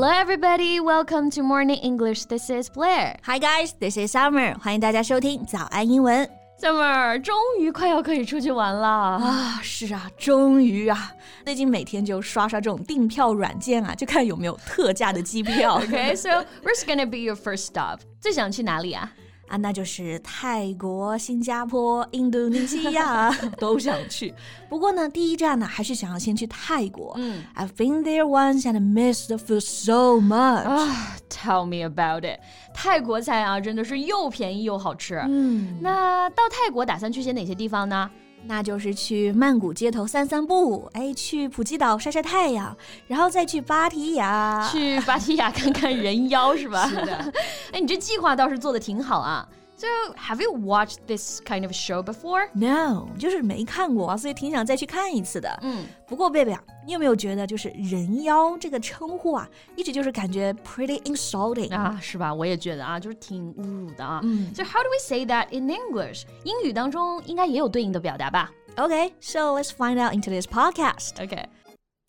Hello, everybody. Welcome to Morning English. This is Blair. Hi guys, this is Summer. 欢迎大家收听早安英文 Summer，终于快要可以出去玩了。啊！是啊，终于啊！最近每天就刷刷这种订票软件啊，就看有没有特价的机票。 Okay, so where's gonna be your first stop? 最想去哪里啊？ 啊，那就是泰国、新加坡、印度尼西亚 都想去。不过呢，第一站呢，还是想要先去泰国。嗯 I've been there once and miss the food so much. 啊、t e l l me about it. 泰国菜啊，真的是又便宜又好吃。嗯，那到泰国打算去些哪些地方呢？那就是去曼谷街头散散步，哎，去普吉岛晒晒太阳，然后再去芭提雅。去芭提雅看看人妖是吧？是的。哎，你这计划倒是做的挺好啊。So, have you watched this kind of show before? No，就是没看过啊，所以挺想再去看一次的。嗯，不过贝贝啊，你有没有觉得就是人妖这个称呼啊，一直就是感觉 pretty insulting 啊，是吧？我也觉得啊，就是挺侮辱的啊。嗯 So how do we say that in English？英语当中应该也有对应的表达吧 Okay，so let's find out into this podcast. ？OK。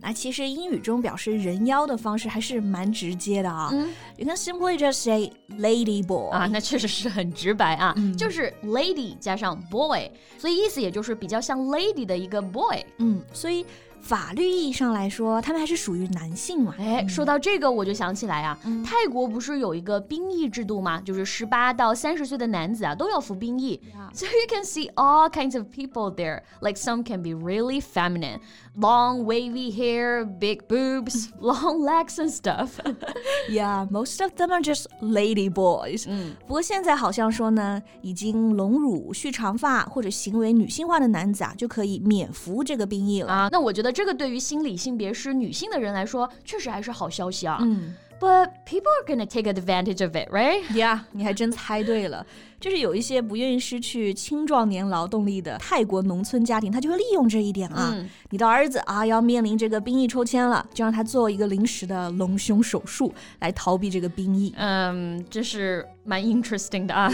那其实英语中表示人妖的方式还是蛮直接的啊。嗯 You can simply just say lady boy. 啊，那确实是很直白啊，就是 lady 加上 boy，所以意思也就是比较像 lady 的一个 boy。嗯，所以法律意义上来说，他们还是属于男性嘛。哎，说到这个，我就想起来啊，嗯泰国不是有一个兵役制度吗？就是十八到三十岁的男子啊都要服兵役。So you can see all kinds of people there. Like some can be really feminine, long wavy hair, big boobs, long legs and stuff. Yeah, most of them are just lady boys. 嗯，不过现在好像说呢，已经隆乳、蓄长发或者行为女性化的男子啊，就可以免服这个兵役了。啊，那我觉得这个对于心理性别是女性的人来说，确实还是好消息啊。嗯 But people are gonna take advantage of it, right? Yeah，你还真猜对了，就是有一些不愿意失去青壮年劳动力的泰国农村家庭，他就会利用这一点啊。嗯你的儿子啊要面临这个兵役抽签了，就让他做一个临时的隆胸手术来逃避这个兵役。嗯，这是蛮 interesting 的啊。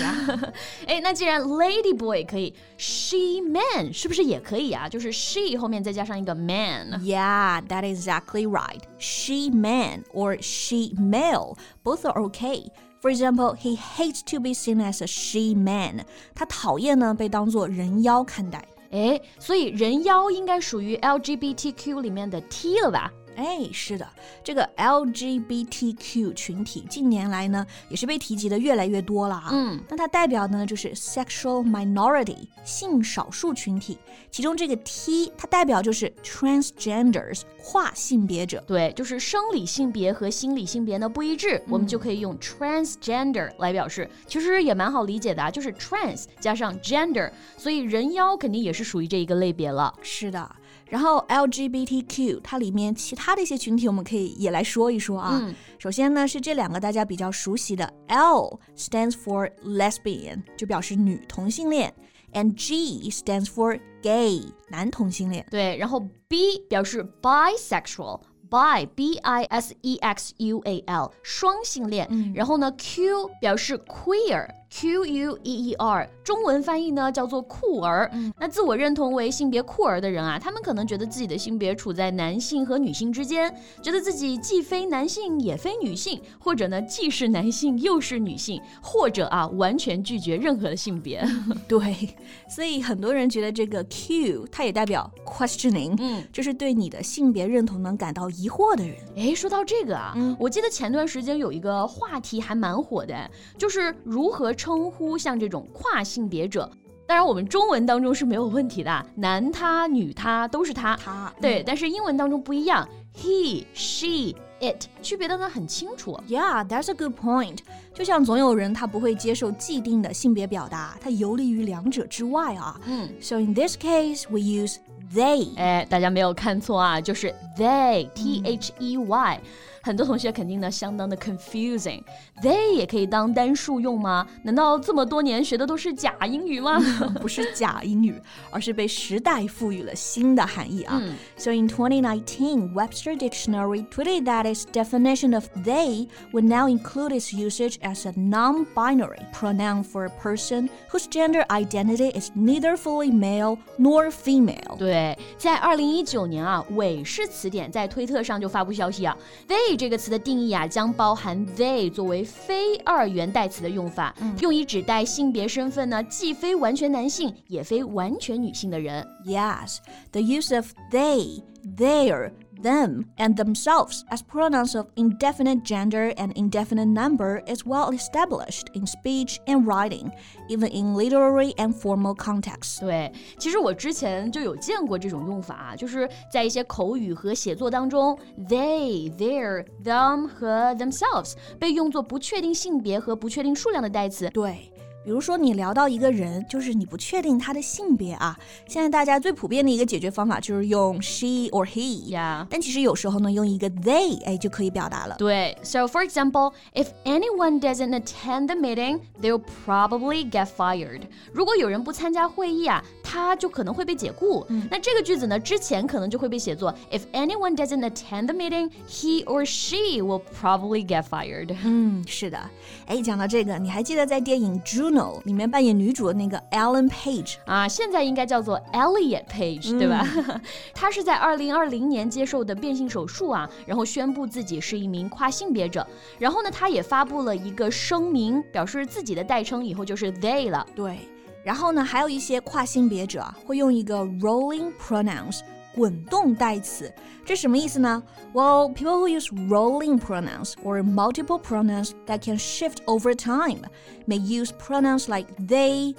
哎，那既然 lady boy 可以，she man 是不是也可以啊？就是 she 后面再加上一个 man。 Yeah, that is exactly right. She man or she male, both are okay. For example, he hates to be seen as a she man. 他讨厌呢被当作人妖看待。哎，所以人妖应该属于 LGBTQ 里面的 T 了吧？ 哎，是的，这个 LGBTQ 群体近年来呢，也是被提及的越来越多了啊。嗯，那它代表呢就是 sexual minority 性少数群体，其中这个 T 它代表就是 transgenders 跨性别者。对，就是生理性别和心理性别呢不一致，我们就可以用 transgender 来表示。其实也蛮好理解的啊，就是 trans 加上 gender，所以人妖肯定也是属于这一个类别了。是的，然后 LGBTQ 它里面其他的一些群体，我们可以也来说一说啊。嗯首先呢是这两个大家比较熟悉的 L stands for lesbian，就表示女同性恋，and G stands for gay，男同性恋。对，然后 B 表示 bisexual。Bi b i s e x u a l 双性恋，然后呢 Q 表示 queer q u e e r 中文翻译呢叫做酷儿。那自我认同为性别酷儿的人啊，他们可能觉得自己的性别处在男性和女性之间，觉得自己既非男性也非女性，或者呢既是男性又是女性，或者啊完全拒绝任何的性别。对，所以很多人觉得这个 Q 它也代表 questioning，嗯。就是对你的性别认同能感到疑惑的人。哎，说到这个啊，嗯我记得前段时间有一个话题还蛮火的，就是如何称呼像这种跨性别者。当然，我们中文当中是没有问题的，男他、女他都是他。他对，但是英文当中不一样，he、she、it 区别的呢很清楚。Yeah, that's a good point. 就像总有人他不会接受既定的性别表达，他游离于两者之外啊。嗯，So in this case, we use they. 哎，大家没有看错啊，就是 they，t h e y。 很多同学肯定呢相当的 confusing。They 也可以当单数用吗？难道这么多年学的都是假英语吗？不是假英语，而是被时代赋予了新的含义啊。So in 2019, Webster Dictionary tweeted that its definition of they would now include its usage as a non-binary pronoun for a person whose gender identity is neither fully male nor female。对， 在二零一九年啊，韦氏词典在推特上就发布消息啊，they 这个词的定义啊，将包含 they 作为非二元代词的用法，嗯、用以指代性别身份呢，既非完全男性，也非完全女性的人。Yes, the use of they, their them, and themselves as pronouns of indefinite gender and indefinite number is well established in speech and writing, even in literary and formal contexts. 对，其实我之前就有见过这种用法，就是在一些口语和写作当中，they、their、them 和 themselves 被用作不确定性别和不确定数量的代词。对。 比如说，你聊到一个人，就是你不确定他的性别啊。现在大家最普遍的一个解决方法就是用 she or he，呀。但其实有时候呢，用一个 they，哎，就可以表达了。对，So for example, if anyone doesn't attend the meeting, they'll probably get fired。如果有人不参加会议啊，他就可能会被解雇。那这个句子呢，之前可能就会被写作 If anyone doesn't attend the meeting, he or she will probably get fired。嗯，是的。哎，讲到这个，你还记得在电影《Juno》 里面扮演女主的那个 Ellen Page 啊，现在应该叫做 Elliot Page，对吧？她是在二零二零年接受的变性手术啊，然后宣布自己是一名跨性别者。然后呢，她也发布了一个声明，表示自己的代称以后就是 they 了。对，然后呢，还有一些跨性别者会用一个 rolling pronouns。滚动代词，这什么意思呢？Well, people who use rolling pronouns or multiple pronouns that can shift over time may use pronouns like they,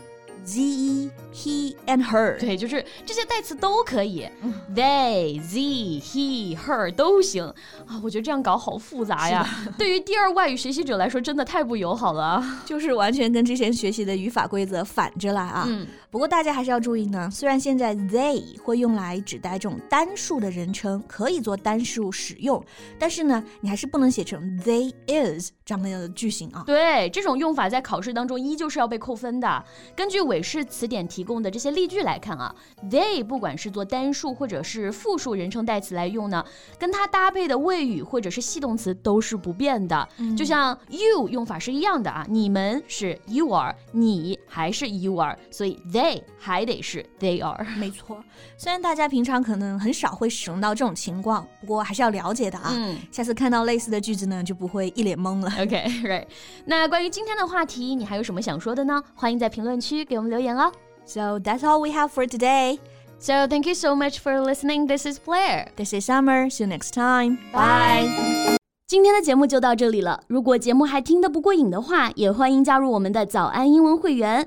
z, he and her。对，就是这些代词都可以，they, z, he, her 都行啊。我觉得这样搞好复杂呀，对于第二外语学习者来说真的太不友好了，就是完全跟之前学习的语法规则反着来啊。嗯。不过大家还是要注意呢，虽然现在 they 会用来指代这种单数的人称，可以做单数使用，但是呢，你还是不能写成 they is 这样的句型啊。对，这种用法在考试当中依旧是要被扣分的。根据韦氏词典提供的这些例句来看啊，they 不管是做单数或者是复数人称代词来用呢，跟它搭配的谓语或者是系动词都是不变的。嗯、就像 you 用法是一样的啊，你们是 you are，你还是 you are，所以 they。还得是 they are，没错。虽然大家平常可能很少会使用到这种情况，不过还是要了解的啊。嗯，下次看到类似的句子呢，就不会一脸懵了。OK，right。那关于今天的话题，你还有什么想说的呢？欢迎在评论区给我们留言哦。So that's all we have for today. So thank you so much for listening. This is Blair. This is Summer. See you next time. Bye. 今天的节目就到这里了。如果节目还听得不过瘾的话，也欢迎加入我们的早安英文会员。